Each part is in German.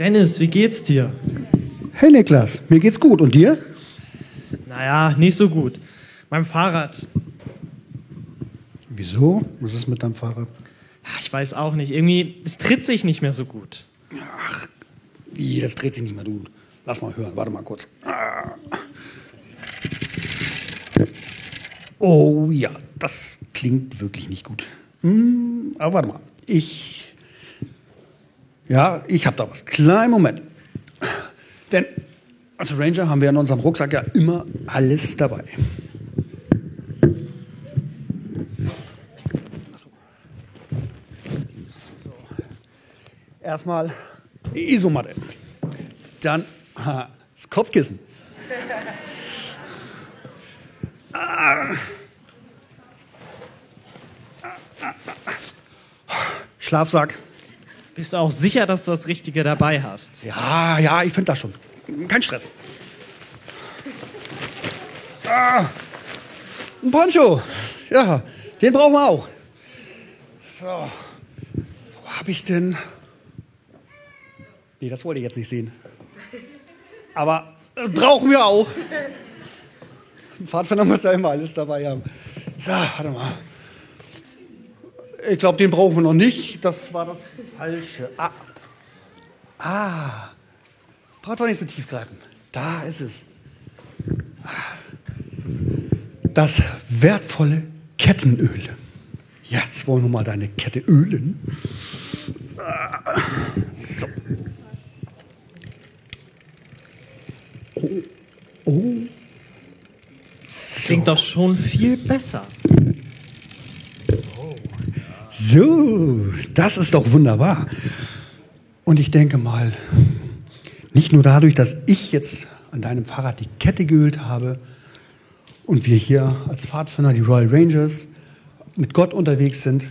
Dennis, wie geht's dir? Hey Niklas, mir geht's gut. Und dir? Naja, nicht so gut. Mein Fahrrad. Wieso? Was ist mit deinem Fahrrad? Ich weiß auch nicht. Irgendwie, es tritt sich nicht mehr so gut. Ach, wie, das dreht sich nicht mehr, du. Lass mal hören, warte mal kurz. Oh ja, das klingt wirklich nicht gut. Hm, aber warte mal, ich. Ja, ich habe da was. Kleinen Moment. Denn als Ranger haben wir in unserem Rucksack ja immer alles dabei. Erstmal die Isomatte. Dann das Kopfkissen. Schlafsack. Bist du auch sicher, dass du das Richtige dabei hast? Ja, ja, ich finde das schon. Kein Stress. Ah, ein Poncho. Ja, den brauchen wir auch. So. Wo habe ich denn? Nee, das wollte ich jetzt nicht sehen. Aber äh, brauchen wir auch. Ein Pfadfinder muss ja immer alles dabei haben. So, warte mal. Ich glaube, den brauchen wir noch nicht. Das war das Falsche. Ah. ah. Braucht doch nicht so tief greifen. Da ist es. Das wertvolle Kettenöl. Jetzt wollen wir mal deine Kette ölen. So. Oh. Oh. Klingt doch schon viel besser. So, das ist doch wunderbar. Und ich denke mal, nicht nur dadurch, dass ich jetzt an deinem Fahrrad die Kette geölt habe und wir hier als Pfadfinder, die Royal Rangers, mit Gott unterwegs sind,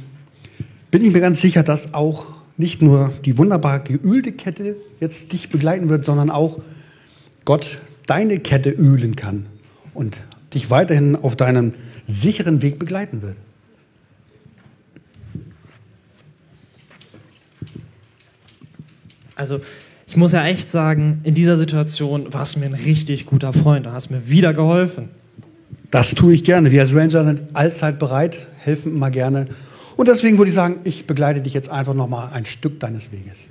bin ich mir ganz sicher, dass auch nicht nur die wunderbar geölte Kette jetzt dich begleiten wird, sondern auch Gott deine Kette ölen kann und dich weiterhin auf deinem sicheren Weg begleiten wird. Also, ich muss ja echt sagen, in dieser Situation warst du mir ein richtig guter Freund. Du hast mir wieder geholfen. Das tue ich gerne. Wir als Ranger sind allzeit bereit, helfen immer gerne. Und deswegen würde ich sagen, ich begleite dich jetzt einfach noch mal ein Stück deines Weges.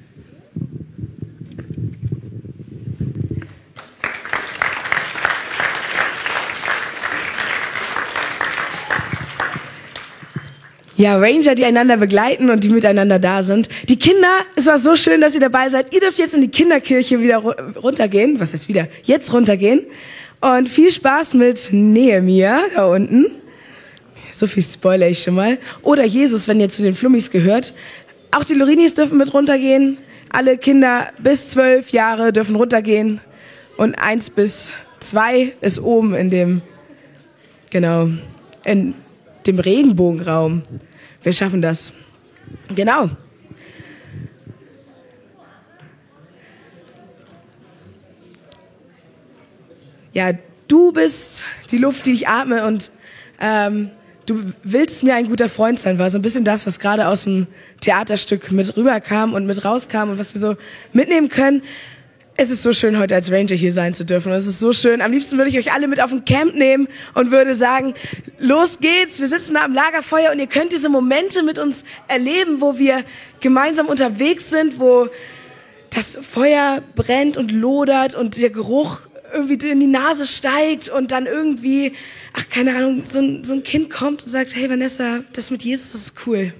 Ja, Ranger, die einander begleiten und die miteinander da sind. Die Kinder, es war so schön, dass ihr dabei seid. Ihr dürft jetzt in die Kinderkirche wieder runtergehen. Was heißt wieder? Jetzt runtergehen. Und viel Spaß mit Nehemia da unten. So viel spoiler ich schon mal. Oder Jesus, wenn ihr zu den Flummis gehört. Auch die Lorinis dürfen mit runtergehen. Alle Kinder bis zwölf Jahre dürfen runtergehen. Und eins bis zwei ist oben in dem, genau, in dem Regenbogenraum. Wir schaffen das. Genau. Ja, du bist die Luft, die ich atme und ähm, du willst mir ein guter Freund sein, war so ein bisschen das, was gerade aus dem Theaterstück mit rüberkam und mit rauskam und was wir so mitnehmen können. Es ist so schön, heute als Ranger hier sein zu dürfen. Es ist so schön. Am liebsten würde ich euch alle mit auf ein Camp nehmen und würde sagen, los geht's. Wir sitzen da am Lagerfeuer und ihr könnt diese Momente mit uns erleben, wo wir gemeinsam unterwegs sind, wo das Feuer brennt und lodert und der Geruch irgendwie in die Nase steigt und dann irgendwie, ach keine Ahnung, so ein, so ein Kind kommt und sagt, hey Vanessa, das mit Jesus, ist cool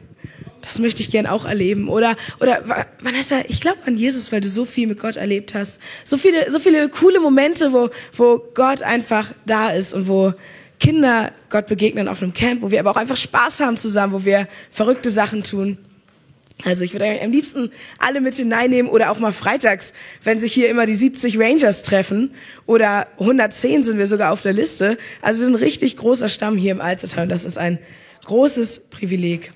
das möchte ich gern auch erleben. Oder, oder Vanessa, ich glaube an Jesus, weil du so viel mit Gott erlebt hast. So viele, so viele coole Momente, wo, wo Gott einfach da ist und wo Kinder Gott begegnen auf einem Camp, wo wir aber auch einfach Spaß haben zusammen, wo wir verrückte Sachen tun. Also ich würde am liebsten alle mit hineinnehmen oder auch mal freitags, wenn sich hier immer die 70 Rangers treffen oder 110 sind wir sogar auf der Liste. Also wir sind ein richtig großer Stamm hier im Alstertal und das ist ein großes Privileg.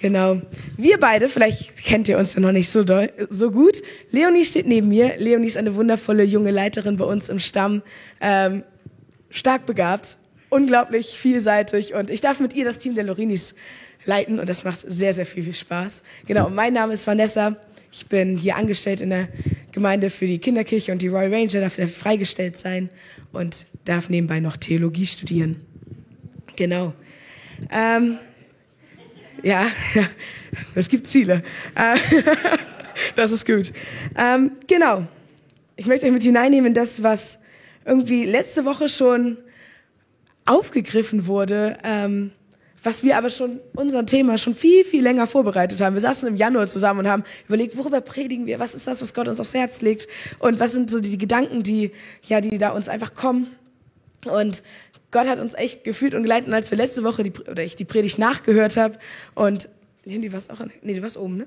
Genau. Wir beide, vielleicht kennt ihr uns ja noch nicht so, doll, so gut. Leonie steht neben mir. Leonie ist eine wundervolle junge Leiterin bei uns im Stamm. Ähm, stark begabt, unglaublich vielseitig und ich darf mit ihr das Team der Lorinis leiten und das macht sehr, sehr viel, viel Spaß. Genau, und mein Name ist Vanessa. Ich bin hier angestellt in der Gemeinde für die Kinderkirche und die Royal Ranger, darf freigestellt sein und darf nebenbei noch Theologie studieren. Genau. Ähm, ja, ja, es gibt Ziele. Äh, das ist gut. Ähm, genau. Ich möchte euch mit hineinnehmen in das, was irgendwie letzte Woche schon aufgegriffen wurde, ähm, was wir aber schon, unser Thema schon viel, viel länger vorbereitet haben. Wir saßen im Januar zusammen und haben überlegt, worüber predigen wir, was ist das, was Gott uns aufs Herz legt und was sind so die Gedanken, die, ja, die da uns einfach kommen. Und Gott hat uns echt gefühlt und geleitet, und als wir letzte Woche die, oder ich die Predigt nachgehört habe und, Leon, du warst auch, nee, du warst oben, ne?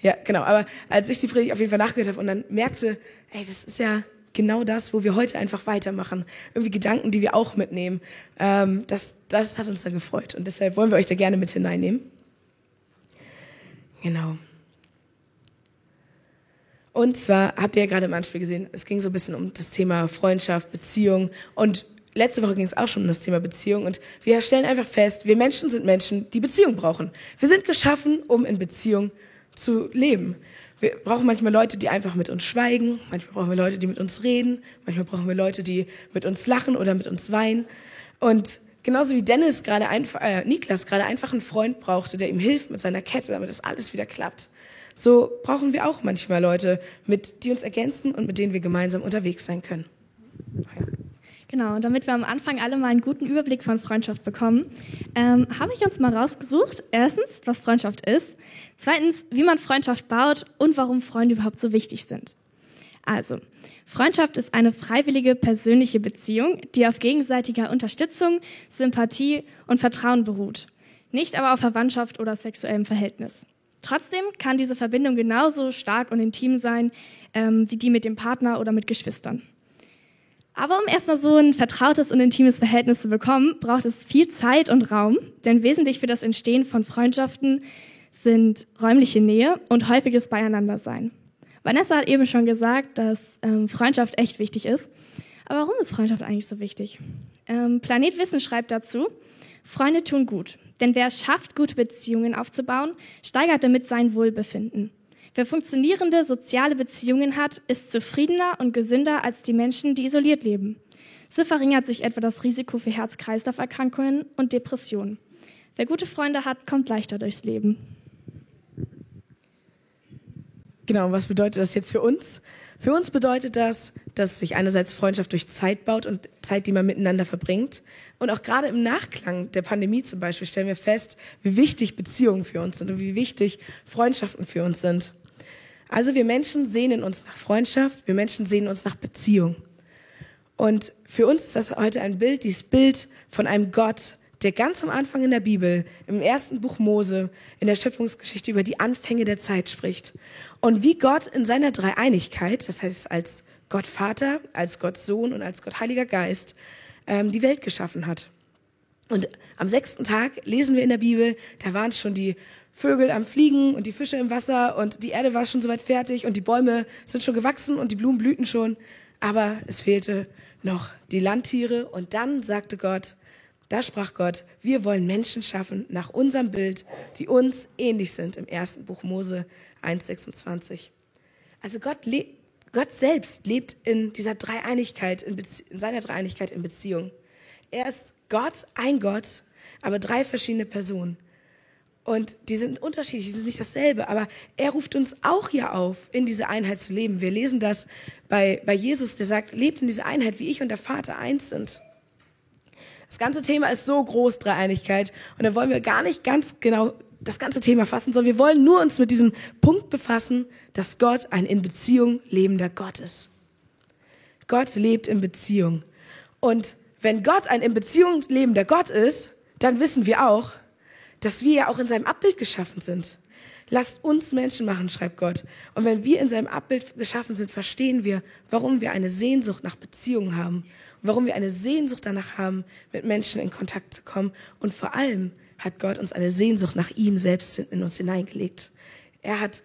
Ja, genau. Aber als ich die Predigt auf jeden Fall nachgehört habe und dann merkte, ey, das ist ja, genau das, wo wir heute einfach weitermachen. Irgendwie Gedanken, die wir auch mitnehmen. Ähm, das, das hat uns dann gefreut und deshalb wollen wir euch da gerne mit hineinnehmen. Genau. Und zwar habt ihr ja gerade im Anspiel gesehen, es ging so ein bisschen um das Thema Freundschaft, Beziehung und letzte Woche ging es auch schon um das Thema Beziehung und wir stellen einfach fest, wir Menschen sind Menschen, die Beziehung brauchen. Wir sind geschaffen, um in Beziehung zu leben. Wir brauchen manchmal Leute, die einfach mit uns schweigen. Manchmal brauchen wir Leute, die mit uns reden. Manchmal brauchen wir Leute, die mit uns lachen oder mit uns weinen. Und genauso wie Dennis gerade einfach, äh, Niklas gerade einfach einen Freund brauchte, der ihm hilft mit seiner Kette, damit das alles wieder klappt. So brauchen wir auch manchmal Leute, mit, die uns ergänzen und mit denen wir gemeinsam unterwegs sein können. Ja. Genau, damit wir am Anfang alle mal einen guten Überblick von Freundschaft bekommen, ähm, habe ich uns mal rausgesucht. Erstens, was Freundschaft ist. Zweitens, wie man Freundschaft baut und warum Freunde überhaupt so wichtig sind. Also, Freundschaft ist eine freiwillige persönliche Beziehung, die auf gegenseitiger Unterstützung, Sympathie und Vertrauen beruht. Nicht aber auf Verwandtschaft oder sexuellem Verhältnis. Trotzdem kann diese Verbindung genauso stark und intim sein ähm, wie die mit dem Partner oder mit Geschwistern. Aber um erstmal so ein vertrautes und intimes Verhältnis zu bekommen, braucht es viel Zeit und Raum, denn wesentlich für das Entstehen von Freundschaften sind räumliche Nähe und häufiges Beieinandersein. Vanessa hat eben schon gesagt, dass ähm, Freundschaft echt wichtig ist. Aber warum ist Freundschaft eigentlich so wichtig? Ähm, Planet Wissen schreibt dazu, Freunde tun gut, denn wer es schafft, gute Beziehungen aufzubauen, steigert damit sein Wohlbefinden. Wer funktionierende soziale Beziehungen hat, ist zufriedener und gesünder als die Menschen, die isoliert leben. So verringert sich etwa das Risiko für Herz-Kreislauf-Erkrankungen und Depressionen. Wer gute Freunde hat, kommt leichter durchs Leben. Genau, was bedeutet das jetzt für uns? Für uns bedeutet das, dass sich einerseits Freundschaft durch Zeit baut und Zeit, die man miteinander verbringt. Und auch gerade im Nachklang der Pandemie zum Beispiel stellen wir fest, wie wichtig Beziehungen für uns sind und wie wichtig Freundschaften für uns sind. Also wir Menschen sehnen uns nach Freundschaft, wir Menschen sehnen uns nach Beziehung. Und für uns ist das heute ein Bild, dieses Bild von einem Gott, der ganz am Anfang in der Bibel, im ersten Buch Mose, in der Schöpfungsgeschichte über die Anfänge der Zeit spricht. Und wie Gott in seiner Dreieinigkeit, das heißt als Gott Vater, als Gott Sohn und als Gott Heiliger Geist, ähm, die Welt geschaffen hat. Und am sechsten Tag lesen wir in der Bibel, da waren schon die Vögel am Fliegen und die Fische im Wasser und die Erde war schon soweit fertig und die Bäume sind schon gewachsen und die Blumen blühten schon. Aber es fehlte noch die Landtiere und dann sagte Gott, da sprach Gott, wir wollen Menschen schaffen nach unserem Bild, die uns ähnlich sind im ersten Buch Mose 1,26. Also Gott, Gott selbst lebt in dieser Dreieinigkeit, in, in seiner Dreieinigkeit in Beziehung. Er ist Gott, ein Gott, aber drei verschiedene Personen. Und die sind unterschiedlich, die sind nicht dasselbe, aber er ruft uns auch hier auf, in diese Einheit zu leben. Wir lesen das bei, bei Jesus, der sagt, lebt in dieser Einheit, wie ich und der Vater eins sind. Das ganze Thema ist so groß, Dreieinigkeit, und da wollen wir gar nicht ganz genau das ganze Thema fassen, sondern wir wollen nur uns mit diesem Punkt befassen, dass Gott ein in Beziehung lebender Gott ist. Gott lebt in Beziehung. Und wenn Gott ein in Beziehung lebender Gott ist, dann wissen wir auch, dass wir ja auch in seinem Abbild geschaffen sind. Lasst uns Menschen machen, schreibt Gott. Und wenn wir in seinem Abbild geschaffen sind, verstehen wir, warum wir eine Sehnsucht nach Beziehungen haben warum wir eine Sehnsucht danach haben, mit Menschen in Kontakt zu kommen. Und vor allem hat Gott uns eine Sehnsucht nach ihm selbst in uns hineingelegt. Er hat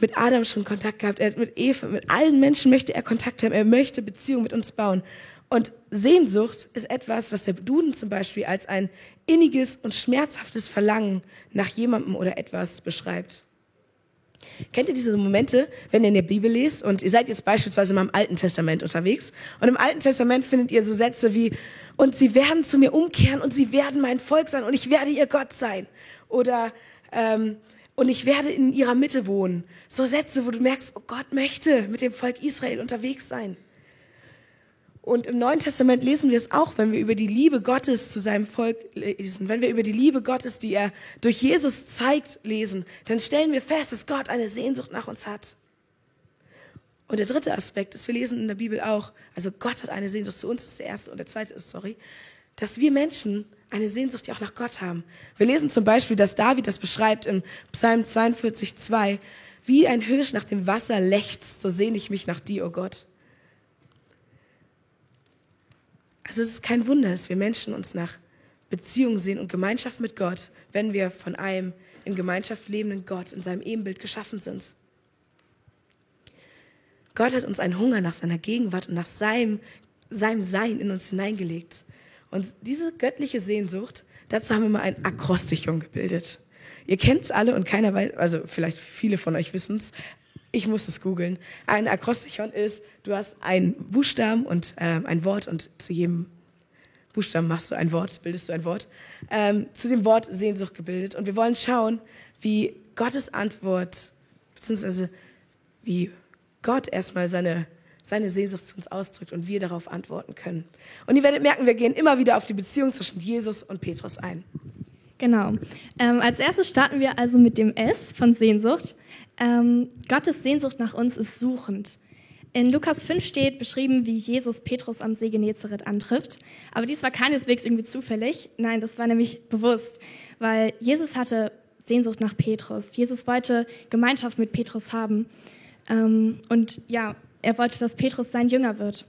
mit Adam schon Kontakt gehabt, er hat mit Eva, mit allen Menschen möchte er Kontakt haben, er möchte Beziehungen mit uns bauen. Und Sehnsucht ist etwas, was der Duden zum Beispiel als ein inniges und schmerzhaftes Verlangen nach jemandem oder etwas beschreibt. Kennt ihr diese Momente, wenn ihr in der Bibel lest und ihr seid jetzt beispielsweise mal im Alten Testament unterwegs und im Alten Testament findet ihr so Sätze wie, und sie werden zu mir umkehren und sie werden mein Volk sein und ich werde ihr Gott sein. Oder, ähm, und ich werde in ihrer Mitte wohnen. So Sätze, wo du merkst, oh Gott möchte mit dem Volk Israel unterwegs sein. Und im Neuen Testament lesen wir es auch, wenn wir über die Liebe Gottes zu seinem Volk lesen, wenn wir über die Liebe Gottes, die er durch Jesus zeigt, lesen, dann stellen wir fest, dass Gott eine Sehnsucht nach uns hat. Und der dritte Aspekt ist, wir lesen in der Bibel auch, also Gott hat eine Sehnsucht zu uns, ist der erste und der zweite ist, sorry, dass wir Menschen eine Sehnsucht ja auch nach Gott haben. Wir lesen zum Beispiel, dass David das beschreibt im Psalm 42, 2, wie ein Hirsch nach dem Wasser lechzt, so sehne ich mich nach dir, o oh Gott. Also es ist kein Wunder, dass wir Menschen uns nach Beziehung sehen und Gemeinschaft mit Gott, wenn wir von einem in Gemeinschaft lebenden Gott in seinem Ebenbild geschaffen sind. Gott hat uns einen Hunger nach seiner Gegenwart und nach seinem, seinem Sein in uns hineingelegt. Und diese göttliche Sehnsucht, dazu haben wir mal ein Akrostichon gebildet. Ihr kennt es alle und keiner weiß, also vielleicht viele von euch wissen es, ich muss es googeln. Ein Akrostichon ist, du hast einen Buchstaben und äh, ein Wort und zu jedem Buchstaben machst du ein Wort, bildest du ein Wort. Ähm, zu dem Wort Sehnsucht gebildet. Und wir wollen schauen, wie Gottes Antwort, beziehungsweise wie Gott erstmal seine, seine Sehnsucht zu uns ausdrückt und wir darauf antworten können. Und ihr werdet merken, wir gehen immer wieder auf die Beziehung zwischen Jesus und Petrus ein. Genau. Ähm, als erstes starten wir also mit dem S von Sehnsucht. Ähm, Gottes Sehnsucht nach uns ist suchend. In Lukas 5 steht beschrieben, wie Jesus Petrus am See Genezareth antrifft. Aber dies war keineswegs irgendwie zufällig. Nein, das war nämlich bewusst, weil Jesus hatte Sehnsucht nach Petrus. Jesus wollte Gemeinschaft mit Petrus haben. Ähm, und ja, er wollte, dass Petrus sein Jünger wird.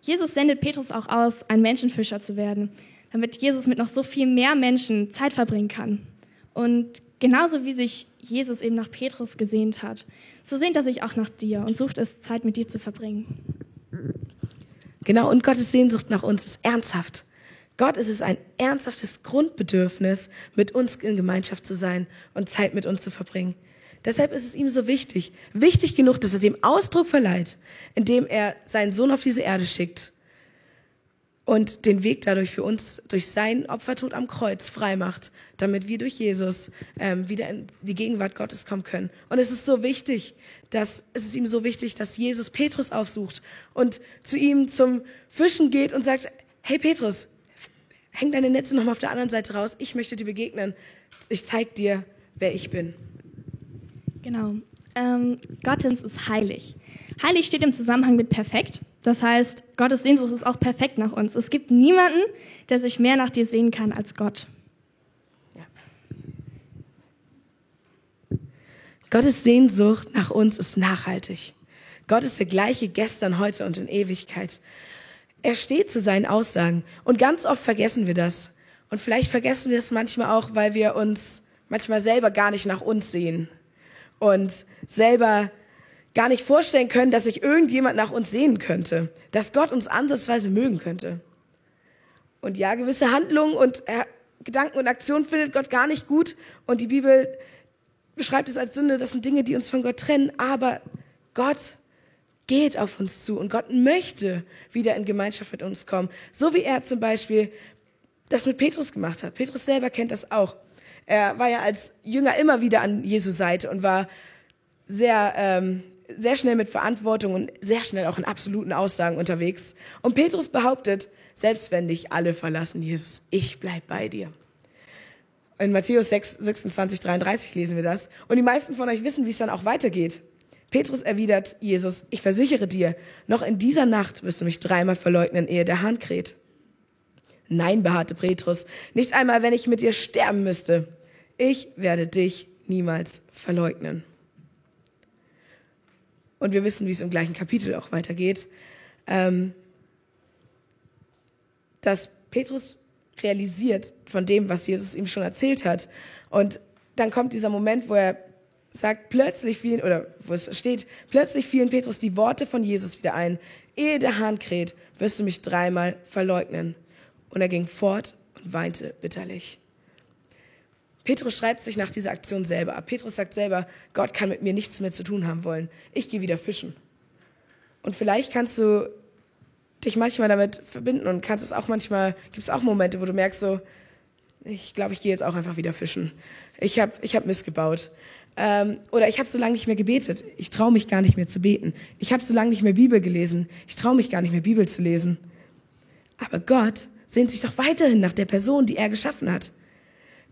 Jesus sendet Petrus auch aus, ein Menschenfischer zu werden, damit Jesus mit noch so viel mehr Menschen Zeit verbringen kann. Und genauso wie sich Jesus eben nach Petrus gesehnt hat, so sehnt er sich auch nach dir und sucht es, Zeit mit dir zu verbringen. Genau, und Gottes Sehnsucht nach uns ist ernsthaft. Gott ist es ein ernsthaftes Grundbedürfnis, mit uns in Gemeinschaft zu sein und Zeit mit uns zu verbringen. Deshalb ist es ihm so wichtig, wichtig genug, dass er dem Ausdruck verleiht, indem er seinen Sohn auf diese Erde schickt und den Weg dadurch für uns durch sein Opfertod am Kreuz freimacht, damit wir durch Jesus ähm, wieder in die Gegenwart Gottes kommen können. Und es ist so wichtig, dass es ist ihm so wichtig, dass Jesus Petrus aufsucht und zu ihm zum Fischen geht und sagt: Hey Petrus, häng deine Netze noch mal auf der anderen Seite raus. Ich möchte dir begegnen. Ich zeig dir, wer ich bin. Genau. Ähm, Gottens ist heilig. Heilig steht im Zusammenhang mit perfekt. Das heißt, Gottes Sehnsucht ist auch perfekt nach uns. Es gibt niemanden, der sich mehr nach dir sehen kann als Gott. Ja. Gottes Sehnsucht nach uns ist nachhaltig. Gott ist der gleiche gestern, heute und in Ewigkeit. Er steht zu seinen Aussagen. Und ganz oft vergessen wir das. Und vielleicht vergessen wir es manchmal auch, weil wir uns manchmal selber gar nicht nach uns sehen. Und selber gar nicht vorstellen können, dass sich irgendjemand nach uns sehen könnte, dass Gott uns ansatzweise mögen könnte. Und ja, gewisse Handlungen und äh, Gedanken und Aktionen findet Gott gar nicht gut und die Bibel beschreibt es als Sünde, das sind Dinge, die uns von Gott trennen, aber Gott geht auf uns zu und Gott möchte wieder in Gemeinschaft mit uns kommen. So wie er zum Beispiel das mit Petrus gemacht hat. Petrus selber kennt das auch. Er war ja als Jünger immer wieder an Jesu Seite und war sehr ähm, sehr schnell mit Verantwortung und sehr schnell auch in absoluten Aussagen unterwegs. Und Petrus behauptet, selbst wenn dich alle verlassen, Jesus, ich bleib bei dir. In Matthäus 6, 26, 33 lesen wir das. Und die meisten von euch wissen, wie es dann auch weitergeht. Petrus erwidert Jesus, ich versichere dir, noch in dieser Nacht wirst du mich dreimal verleugnen, ehe der Hahn kräht. Nein, beharrte Petrus, nicht einmal, wenn ich mit dir sterben müsste. Ich werde dich niemals verleugnen. Und wir wissen, wie es im gleichen Kapitel auch weitergeht, ähm, dass Petrus realisiert von dem, was Jesus ihm schon erzählt hat. Und dann kommt dieser Moment, wo er sagt, plötzlich fielen, oder wo es steht, plötzlich fielen Petrus die Worte von Jesus wieder ein. Ehe der Hahn kräht, wirst du mich dreimal verleugnen. Und er ging fort und weinte bitterlich. Petrus schreibt sich nach dieser Aktion selber ab. Petrus sagt selber, Gott kann mit mir nichts mehr zu tun haben wollen. Ich gehe wieder fischen. Und vielleicht kannst du dich manchmal damit verbinden und kannst es auch manchmal, gibt es auch Momente, wo du merkst so, ich glaube, ich gehe jetzt auch einfach wieder fischen. Ich habe ich hab missgebaut. Ähm, oder ich habe so lange nicht mehr gebetet. Ich traue mich gar nicht mehr zu beten. Ich habe so lange nicht mehr Bibel gelesen. Ich traue mich gar nicht mehr Bibel zu lesen. Aber Gott sehnt sich doch weiterhin nach der Person, die er geschaffen hat.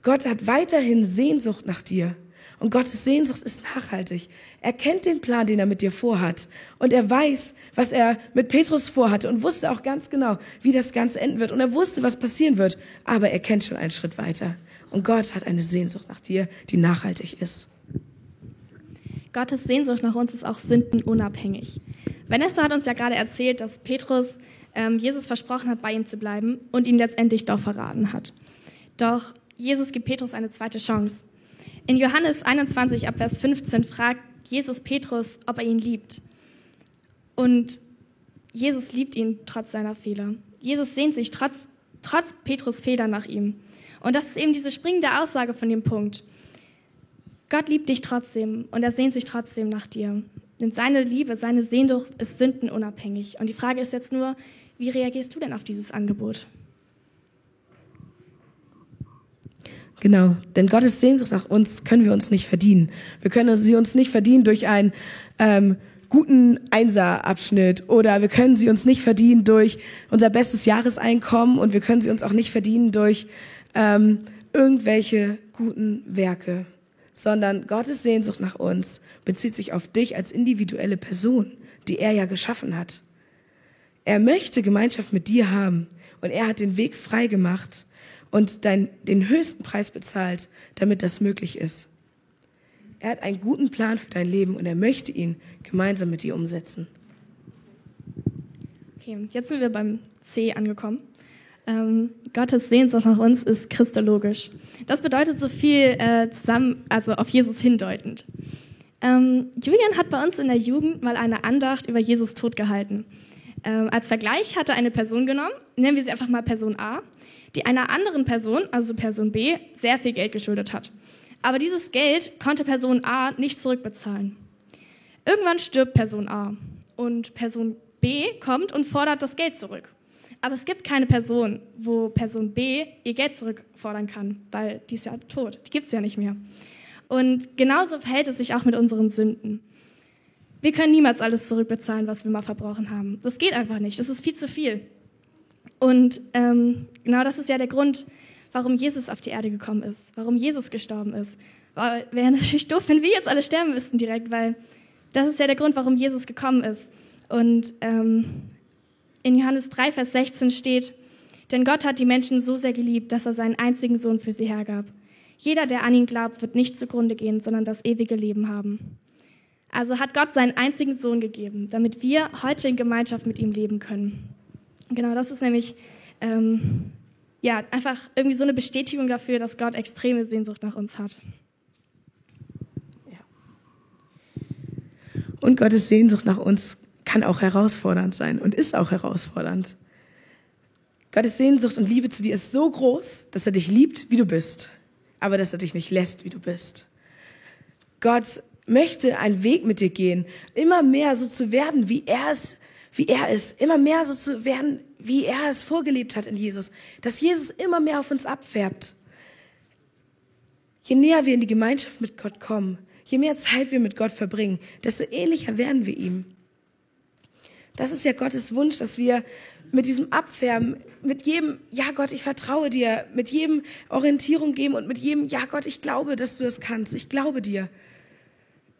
Gott hat weiterhin Sehnsucht nach dir. Und Gottes Sehnsucht ist nachhaltig. Er kennt den Plan, den er mit dir vorhat. Und er weiß, was er mit Petrus vorhatte und wusste auch ganz genau, wie das Ganze enden wird. Und er wusste, was passieren wird. Aber er kennt schon einen Schritt weiter. Und Gott hat eine Sehnsucht nach dir, die nachhaltig ist. Gottes Sehnsucht nach uns ist auch sündenunabhängig. Vanessa hat uns ja gerade erzählt, dass Petrus ähm, Jesus versprochen hat, bei ihm zu bleiben und ihn letztendlich doch verraten hat. Doch Jesus gibt Petrus eine zweite Chance. In Johannes 21 ab Vers 15 fragt Jesus Petrus, ob er ihn liebt. Und Jesus liebt ihn trotz seiner Fehler. Jesus sehnt sich trotz, trotz Petrus Fehler nach ihm. Und das ist eben diese springende Aussage von dem Punkt. Gott liebt dich trotzdem und er sehnt sich trotzdem nach dir. Denn seine Liebe, seine Sehnsucht ist sündenunabhängig. Und die Frage ist jetzt nur, wie reagierst du denn auf dieses Angebot? Genau, denn Gottes Sehnsucht nach uns können wir uns nicht verdienen. Wir können sie uns nicht verdienen durch einen ähm, guten Einser-Abschnitt oder wir können sie uns nicht verdienen durch unser bestes Jahreseinkommen und wir können sie uns auch nicht verdienen durch ähm, irgendwelche guten Werke, sondern Gottes Sehnsucht nach uns bezieht sich auf dich als individuelle Person, die er ja geschaffen hat. Er möchte Gemeinschaft mit dir haben und er hat den Weg frei gemacht und dein, den höchsten Preis bezahlt, damit das möglich ist. Er hat einen guten Plan für dein Leben und er möchte ihn gemeinsam mit dir umsetzen. Okay, jetzt sind wir beim C angekommen. Ähm, Gottes Sehnsucht nach uns ist christologisch. Das bedeutet so viel äh, zusammen, also auf Jesus hindeutend. Ähm, Julian hat bei uns in der Jugend mal eine Andacht über Jesus Tod gehalten. Ähm, als Vergleich hat er eine Person genommen, nennen wir sie einfach mal Person A, die einer anderen Person, also Person B, sehr viel Geld geschuldet hat. Aber dieses Geld konnte Person A nicht zurückbezahlen. Irgendwann stirbt Person A und Person B kommt und fordert das Geld zurück. Aber es gibt keine Person, wo Person B ihr Geld zurückfordern kann, weil die ist ja tot. Die gibt es ja nicht mehr. Und genauso verhält es sich auch mit unseren Sünden. Wir können niemals alles zurückbezahlen, was wir mal verbrochen haben. Das geht einfach nicht. Das ist viel zu viel. Und ähm, genau das ist ja der Grund, warum Jesus auf die Erde gekommen ist, warum Jesus gestorben ist. Wäre natürlich doof, wenn wir jetzt alle sterben müssten direkt, weil das ist ja der Grund, warum Jesus gekommen ist. Und ähm, in Johannes 3, Vers 16 steht, denn Gott hat die Menschen so sehr geliebt, dass er seinen einzigen Sohn für sie hergab. Jeder, der an ihn glaubt, wird nicht zugrunde gehen, sondern das ewige Leben haben. Also hat Gott seinen einzigen Sohn gegeben, damit wir heute in Gemeinschaft mit ihm leben können. Genau, das ist nämlich ähm, ja, einfach irgendwie so eine Bestätigung dafür, dass Gott extreme Sehnsucht nach uns hat. Ja. Und Gottes Sehnsucht nach uns kann auch herausfordernd sein und ist auch herausfordernd. Gottes Sehnsucht und Liebe zu dir ist so groß, dass er dich liebt, wie du bist, aber dass er dich nicht lässt, wie du bist. Gott möchte einen Weg mit dir gehen, immer mehr so zu werden, wie er es wie er ist, immer mehr so zu werden, wie er es vorgelebt hat in Jesus, dass Jesus immer mehr auf uns abfärbt. Je näher wir in die Gemeinschaft mit Gott kommen, je mehr Zeit wir mit Gott verbringen, desto ähnlicher werden wir ihm. Das ist ja Gottes Wunsch, dass wir mit diesem Abfärben, mit jedem, ja Gott, ich vertraue dir, mit jedem Orientierung geben und mit jedem, ja Gott, ich glaube, dass du das kannst, ich glaube dir,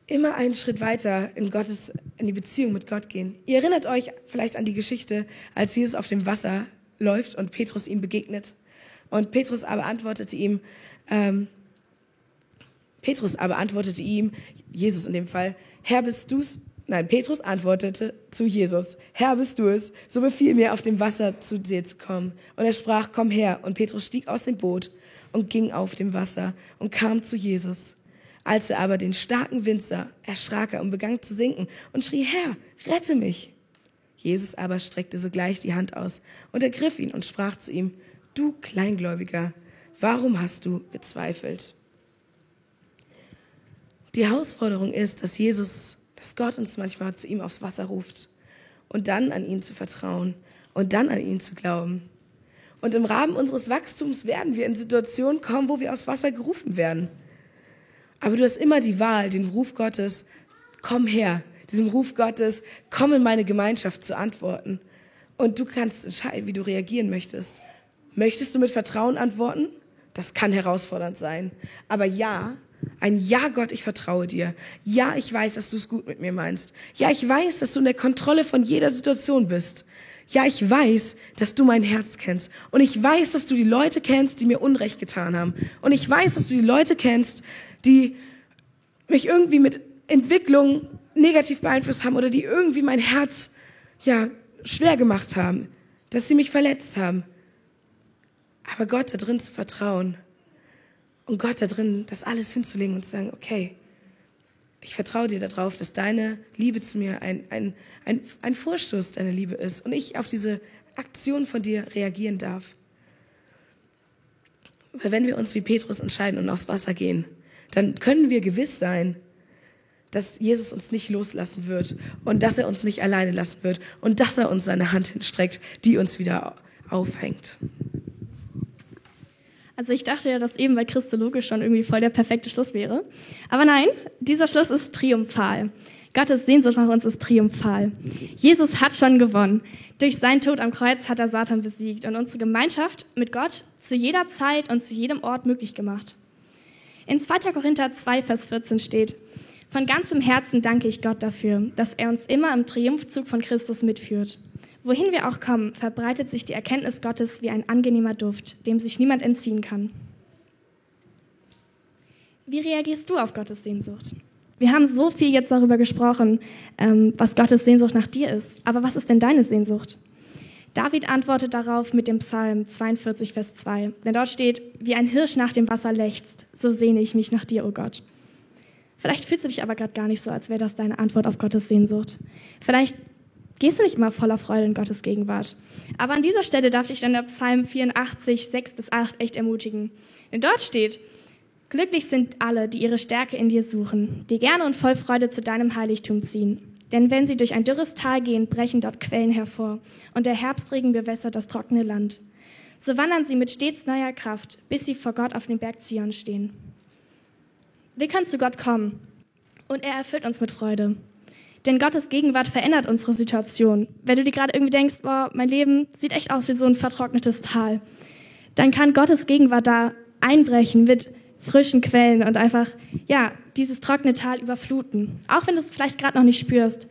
immer einen Schritt weiter in Gottes, in die Beziehung mit Gott gehen. Ihr erinnert euch vielleicht an die Geschichte, als Jesus auf dem Wasser läuft und Petrus ihm begegnet. Und Petrus aber antwortete ihm, ähm, Petrus aber antwortete ihm, Jesus in dem Fall, Herr bist du's? Nein, Petrus antwortete zu Jesus, Herr bist du es, so befiehl mir auf dem Wasser zu dir zu kommen. Und er sprach, komm her. Und Petrus stieg aus dem Boot und ging auf dem Wasser und kam zu Jesus. Als er aber den starken Wind sah, erschrak er und begann zu sinken und schrie, Herr, rette mich. Jesus aber streckte sogleich die Hand aus und ergriff ihn und sprach zu ihm, du Kleingläubiger, warum hast du gezweifelt? Die Herausforderung ist, dass Jesus, dass Gott uns manchmal zu ihm aufs Wasser ruft und dann an ihn zu vertrauen und dann an ihn zu glauben. Und im Rahmen unseres Wachstums werden wir in Situationen kommen, wo wir aufs Wasser gerufen werden. Aber du hast immer die Wahl, den Ruf Gottes, komm her, diesem Ruf Gottes, komm in meine Gemeinschaft zu antworten. Und du kannst entscheiden, wie du reagieren möchtest. Möchtest du mit Vertrauen antworten? Das kann herausfordernd sein. Aber ja, ein Ja, Gott, ich vertraue dir. Ja, ich weiß, dass du es gut mit mir meinst. Ja, ich weiß, dass du in der Kontrolle von jeder Situation bist. Ja, ich weiß, dass du mein Herz kennst. Und ich weiß, dass du die Leute kennst, die mir Unrecht getan haben. Und ich weiß, dass du die Leute kennst, die mich irgendwie mit Entwicklung negativ beeinflusst haben oder die irgendwie mein Herz, ja, schwer gemacht haben. Dass sie mich verletzt haben. Aber Gott da drin zu vertrauen und Gott da drin das alles hinzulegen und zu sagen, okay, ich vertraue dir darauf, dass deine Liebe zu mir ein, ein, ein, ein Vorstoß deiner Liebe ist und ich auf diese Aktion von dir reagieren darf. Weil wenn wir uns wie Petrus entscheiden und aufs Wasser gehen, dann können wir gewiss sein, dass Jesus uns nicht loslassen wird und dass er uns nicht alleine lassen wird und dass er uns seine Hand hinstreckt, die uns wieder aufhängt. Also ich dachte ja, dass eben bei Christologisch schon irgendwie voll der perfekte Schluss wäre. Aber nein, dieser Schluss ist triumphal. Gottes Sehnsucht nach uns ist triumphal. Jesus hat schon gewonnen. Durch seinen Tod am Kreuz hat er Satan besiegt und unsere Gemeinschaft mit Gott zu jeder Zeit und zu jedem Ort möglich gemacht. In 2. Korinther 2, Vers 14 steht, von ganzem Herzen danke ich Gott dafür, dass er uns immer im Triumphzug von Christus mitführt. Wohin wir auch kommen, verbreitet sich die Erkenntnis Gottes wie ein angenehmer Duft, dem sich niemand entziehen kann. Wie reagierst du auf Gottes Sehnsucht? Wir haben so viel jetzt darüber gesprochen, ähm, was Gottes Sehnsucht nach dir ist. Aber was ist denn deine Sehnsucht? David antwortet darauf mit dem Psalm 42, Vers 2. Denn dort steht, wie ein Hirsch nach dem Wasser lechzt, so sehne ich mich nach dir, o oh Gott. Vielleicht fühlst du dich aber gerade gar nicht so, als wäre das deine Antwort auf Gottes Sehnsucht. Vielleicht gehst du nicht immer voller Freude in Gottes Gegenwart. Aber an dieser Stelle darf ich dann der Psalm 84, 6 bis 8 echt ermutigen. Denn dort steht, Glücklich sind alle, die ihre Stärke in dir suchen, die gerne und voll Freude zu deinem Heiligtum ziehen. Denn wenn sie durch ein dürres Tal gehen, brechen dort Quellen hervor, und der Herbstregen bewässert das trockene Land. So wandern sie mit stets neuer Kraft, bis sie vor Gott auf dem Berg Zion stehen. Wir können zu Gott kommen, und er erfüllt uns mit Freude. Denn Gottes Gegenwart verändert unsere Situation. Wenn du dir gerade irgendwie denkst, boah, mein Leben sieht echt aus wie so ein vertrocknetes Tal, dann kann Gottes Gegenwart da einbrechen mit frischen Quellen und einfach, ja, dieses trockene Tal überfluten. Auch wenn du es vielleicht gerade noch nicht spürst.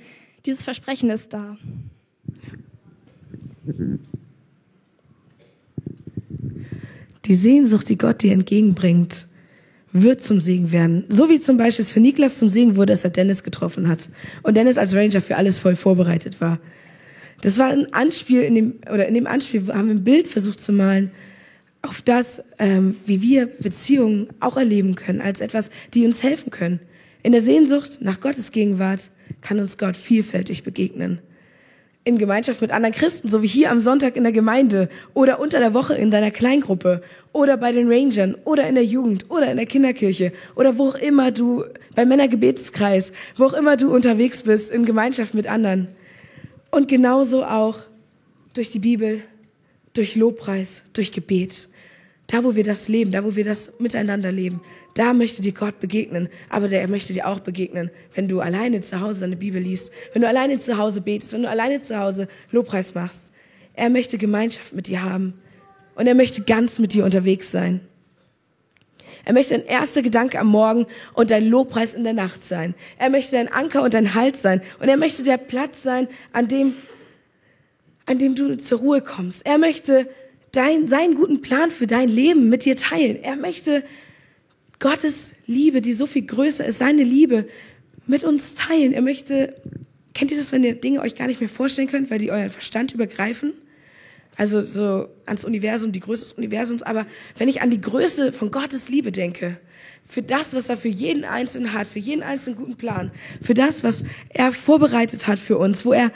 Dieses Versprechen ist da. Die Sehnsucht, die Gott dir entgegenbringt, wird zum Segen werden. So wie zum Beispiel es für Niklas zum Segen wurde, dass er Dennis getroffen hat. Und Dennis als Ranger für alles voll vorbereitet war. Das war ein Anspiel, in dem, oder in dem Anspiel haben wir ein Bild versucht zu malen auf das, ähm, wie wir Beziehungen auch erleben können, als etwas, die uns helfen können. In der Sehnsucht nach Gottes Gegenwart kann uns Gott vielfältig begegnen in Gemeinschaft mit anderen Christen, so wie hier am Sonntag in der Gemeinde oder unter der Woche in deiner Kleingruppe oder bei den Rangern oder in der Jugend oder in der Kinderkirche oder wo auch immer du beim Männergebetskreis, wo auch immer du unterwegs bist in Gemeinschaft mit anderen. Und genauso auch durch die Bibel, durch Lobpreis, durch Gebet. Da, wo wir das leben, da, wo wir das miteinander leben, da möchte dir Gott begegnen. Aber der möchte dir auch begegnen, wenn du alleine zu Hause deine Bibel liest, wenn du alleine zu Hause betest, wenn du alleine zu Hause Lobpreis machst. Er möchte Gemeinschaft mit dir haben. Und er möchte ganz mit dir unterwegs sein. Er möchte dein erster Gedanke am Morgen und dein Lobpreis in der Nacht sein. Er möchte dein Anker und dein Halt sein. Und er möchte der Platz sein, an dem, an dem du zur Ruhe kommst. Er möchte dein, seinen guten Plan für dein Leben mit dir teilen. Er möchte Gottes Liebe, die so viel größer ist, seine Liebe mit uns teilen. Er möchte, kennt ihr das, wenn ihr Dinge euch gar nicht mehr vorstellen könnt, weil die euren Verstand übergreifen? Also so ans Universum, die Größe des Universums. Aber wenn ich an die Größe von Gottes Liebe denke, für das, was er für jeden Einzelnen hat, für jeden einzelnen guten Plan, für das, was er vorbereitet hat für uns, wo er,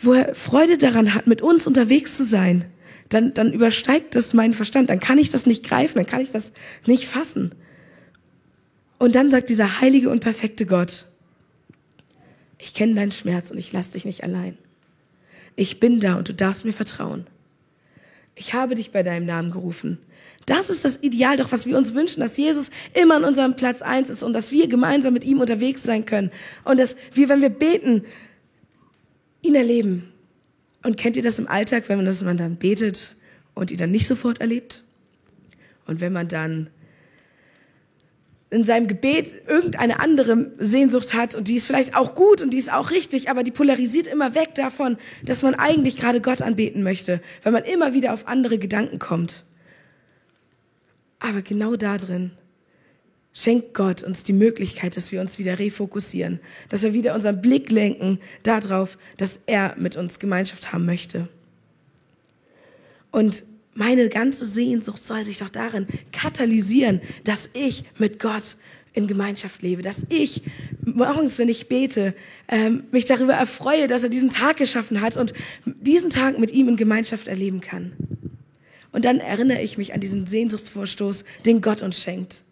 wo er Freude daran hat, mit uns unterwegs zu sein, dann, dann übersteigt das meinen Verstand. Dann kann ich das nicht greifen, dann kann ich das nicht fassen. Und dann sagt dieser heilige und perfekte Gott, ich kenne deinen Schmerz und ich lasse dich nicht allein. Ich bin da und du darfst mir vertrauen. Ich habe dich bei deinem Namen gerufen. Das ist das Ideal doch, was wir uns wünschen, dass Jesus immer an unserem Platz eins ist und dass wir gemeinsam mit ihm unterwegs sein können. Und dass wir, wenn wir beten, ihn erleben. Und kennt ihr das im Alltag, wenn man das man dann betet und ihn dann nicht sofort erlebt? Und wenn man dann in seinem Gebet irgendeine andere Sehnsucht hat und die ist vielleicht auch gut und die ist auch richtig, aber die polarisiert immer weg davon, dass man eigentlich gerade Gott anbeten möchte, weil man immer wieder auf andere Gedanken kommt. Aber genau da drin schenkt Gott uns die Möglichkeit, dass wir uns wieder refokussieren, dass wir wieder unseren Blick lenken darauf, dass er mit uns Gemeinschaft haben möchte. Und meine ganze Sehnsucht soll sich doch darin katalysieren, dass ich mit Gott in Gemeinschaft lebe, dass ich morgens, wenn ich bete, ähm, mich darüber erfreue, dass er diesen Tag geschaffen hat und diesen Tag mit ihm in Gemeinschaft erleben kann. Und dann erinnere ich mich an diesen Sehnsuchtsvorstoß, den Gott uns schenkt.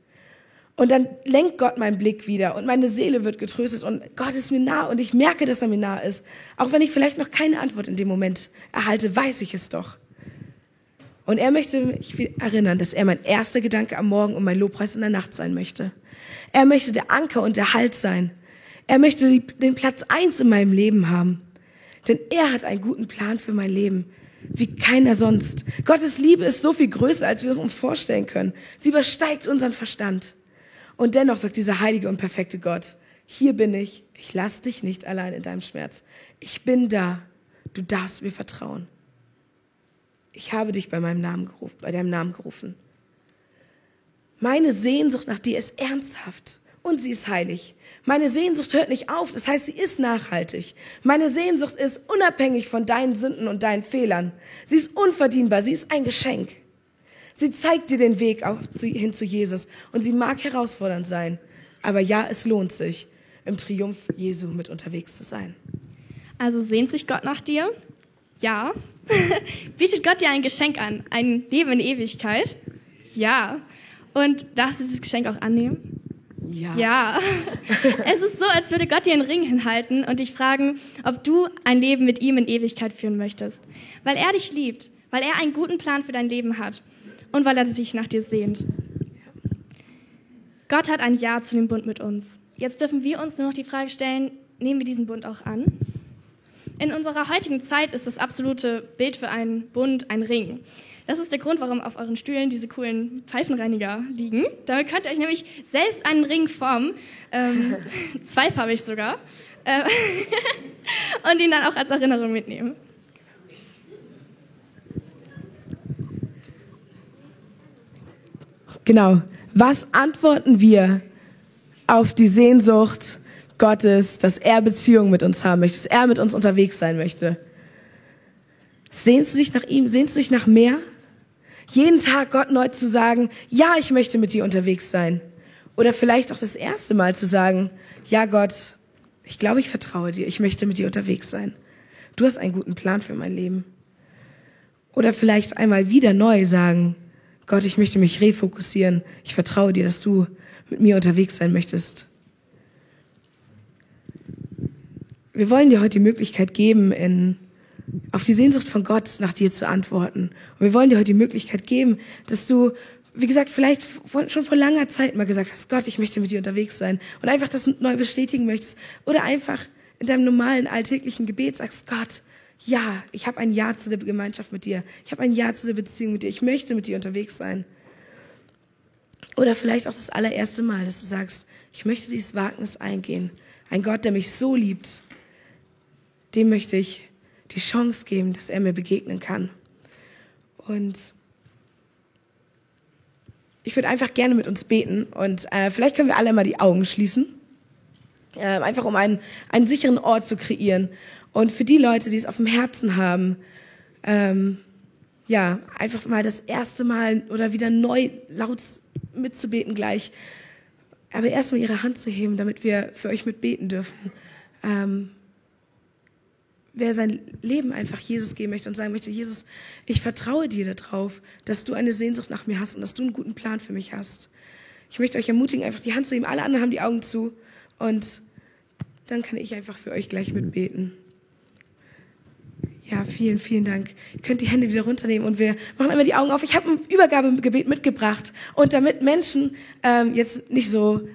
Und dann lenkt Gott meinen Blick wieder und meine Seele wird getröstet und Gott ist mir nah und ich merke, dass er mir nah ist. Auch wenn ich vielleicht noch keine Antwort in dem Moment erhalte, weiß ich es doch. Und er möchte mich erinnern, dass er mein erster Gedanke am Morgen und mein Lobpreis in der Nacht sein möchte. Er möchte der Anker und der Halt sein. Er möchte den Platz eins in meinem Leben haben. Denn er hat einen guten Plan für mein Leben, wie keiner sonst. Gottes Liebe ist so viel größer, als wir es uns vorstellen können. Sie übersteigt unseren Verstand. Und dennoch sagt dieser heilige und perfekte Gott, hier bin ich, ich lass dich nicht allein in deinem Schmerz. Ich bin da, du darfst mir vertrauen ich habe dich bei meinem Namen gerufen, bei deinem Namen gerufen. Meine Sehnsucht nach dir ist ernsthaft und sie ist heilig. Meine Sehnsucht hört nicht auf, das heißt, sie ist nachhaltig. Meine Sehnsucht ist unabhängig von deinen Sünden und deinen Fehlern. Sie ist unverdienbar, sie ist ein Geschenk. Sie zeigt dir den Weg auf, hin zu Jesus und sie mag herausfordernd sein. Aber ja, es lohnt sich, im Triumph Jesu mit unterwegs zu sein. Also sehnt sich Gott nach dir? Ja. Bietet Gott dir ein Geschenk an? Ein Leben in Ewigkeit? Ja. Und darfst du dieses Geschenk auch annehmen? Ja. Ja. es ist so, als würde Gott dir einen Ring hinhalten und dich fragen, ob du ein Leben mit ihm in Ewigkeit führen möchtest. Weil er dich liebt, weil er einen guten Plan für dein Leben hat und weil er sich nach dir sehnt. Gott hat ein Ja zu dem Bund mit uns. Jetzt dürfen wir uns nur noch die Frage stellen, nehmen wir diesen Bund auch an? In unserer heutigen Zeit ist das absolute Bild für einen Bund ein Ring. Das ist der Grund, warum auf euren Stühlen diese coolen Pfeifenreiniger liegen. Damit könnt ihr euch nämlich selbst einen Ring formen, ähm, zweifarbig sogar, äh, und ihn dann auch als Erinnerung mitnehmen. Genau. Was antworten wir auf die Sehnsucht Gottes, dass er Beziehungen mit uns haben möchte, dass er mit uns unterwegs sein möchte. Sehnst du dich nach ihm? Sehnst du dich nach mehr? Jeden Tag Gott neu zu sagen, ja, ich möchte mit dir unterwegs sein. Oder vielleicht auch das erste Mal zu sagen, ja Gott, ich glaube, ich vertraue dir, ich möchte mit dir unterwegs sein. Du hast einen guten Plan für mein Leben. Oder vielleicht einmal wieder neu sagen, Gott, ich möchte mich refokussieren. Ich vertraue dir, dass du mit mir unterwegs sein möchtest. Wir wollen dir heute die Möglichkeit geben, in, auf die Sehnsucht von Gott nach dir zu antworten. Und wir wollen dir heute die Möglichkeit geben, dass du, wie gesagt, vielleicht schon vor langer Zeit mal gesagt hast, Gott, ich möchte mit dir unterwegs sein. Und einfach das neu bestätigen möchtest. Oder einfach in deinem normalen alltäglichen Gebet sagst, Gott, ja, ich habe ein Ja zu der Gemeinschaft mit dir. Ich habe ein Ja zu der Beziehung mit dir. Ich möchte mit dir unterwegs sein. Oder vielleicht auch das allererste Mal, dass du sagst, ich möchte dieses Wagnis eingehen. Ein Gott, der mich so liebt, dem möchte ich die Chance geben, dass er mir begegnen kann. Und ich würde einfach gerne mit uns beten und äh, vielleicht können wir alle mal die Augen schließen, äh, einfach um einen, einen sicheren Ort zu kreieren. Und für die Leute, die es auf dem Herzen haben, ähm, ja, einfach mal das erste Mal oder wieder neu laut mitzubeten gleich, aber erstmal ihre Hand zu heben, damit wir für euch mitbeten dürfen. Ähm, wer sein Leben einfach Jesus geben möchte und sagen möchte, Jesus, ich vertraue dir darauf, dass du eine Sehnsucht nach mir hast und dass du einen guten Plan für mich hast. Ich möchte euch ermutigen, einfach die Hand zu nehmen. Alle anderen haben die Augen zu. Und dann kann ich einfach für euch gleich mitbeten. Ja, vielen, vielen Dank. Ihr könnt die Hände wieder runternehmen und wir machen einmal die Augen auf. Ich habe ein Übergabegebet mitgebracht. Und damit Menschen ähm, jetzt nicht so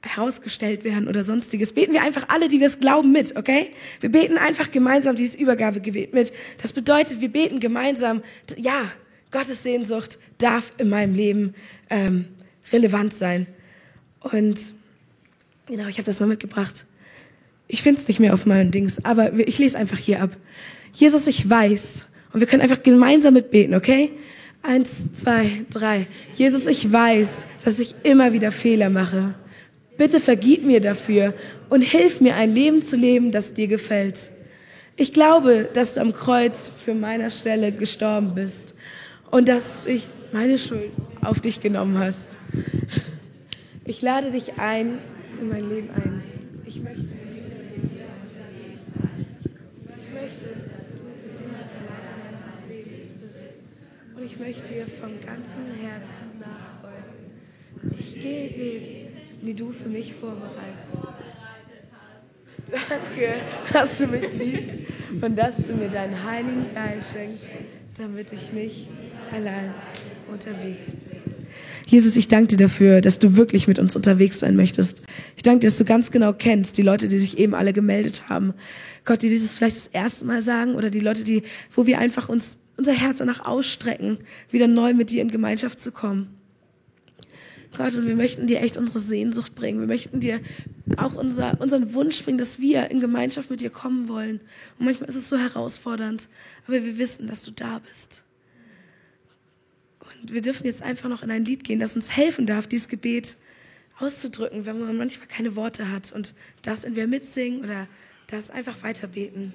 herausgestellt werden oder sonstiges, beten wir einfach alle, die wir es glauben, mit, okay? Wir beten einfach gemeinsam dieses Übergabegebet mit. Das bedeutet, wir beten gemeinsam, ja, Gottes Sehnsucht darf in meinem Leben ähm, relevant sein. Und genau, ich habe das mal mitgebracht. Ich finde es nicht mehr auf meinen Dings, aber ich lese einfach hier ab. Jesus, ich weiß, und wir können einfach gemeinsam mitbeten, okay? Eins, zwei, drei. Jesus, ich weiß, dass ich immer wieder Fehler mache. Bitte vergib mir dafür und hilf mir, ein Leben zu leben, das dir gefällt. Ich glaube, dass du am Kreuz für meiner Stelle gestorben bist und dass ich meine Schuld auf dich genommen hast. Ich lade dich ein in mein Leben ein. Ich möchte mit dir unterwegs sein. Ich möchte, dass du immer der Leiter meines Lebens bist. Und ich möchte dir von ganzem Herzen nachfolgen. Ich gehe Wege, die du für mich vorbereitest. Danke, dass du mich liebst und dass du mir deinen Heiligen Geist schenkst, damit ich nicht allein unterwegs bin. Jesus, ich danke dir dafür, dass du wirklich mit uns unterwegs sein möchtest. Ich danke dir, dass du ganz genau kennst, die Leute, die sich eben alle gemeldet haben. Gott, die dieses vielleicht das erste Mal sagen oder die Leute, die, wo wir einfach uns unser Herz danach ausstrecken, wieder neu mit dir in Gemeinschaft zu kommen. Gott, und wir möchten dir echt unsere Sehnsucht bringen. Wir möchten dir auch unser, unseren Wunsch bringen, dass wir in Gemeinschaft mit dir kommen wollen. Und manchmal ist es so herausfordernd, aber wir wissen, dass du da bist. Und wir dürfen jetzt einfach noch in ein Lied gehen, das uns helfen darf, dieses Gebet auszudrücken, wenn man manchmal keine Worte hat. Und das entweder mitsingen oder das einfach weiterbeten.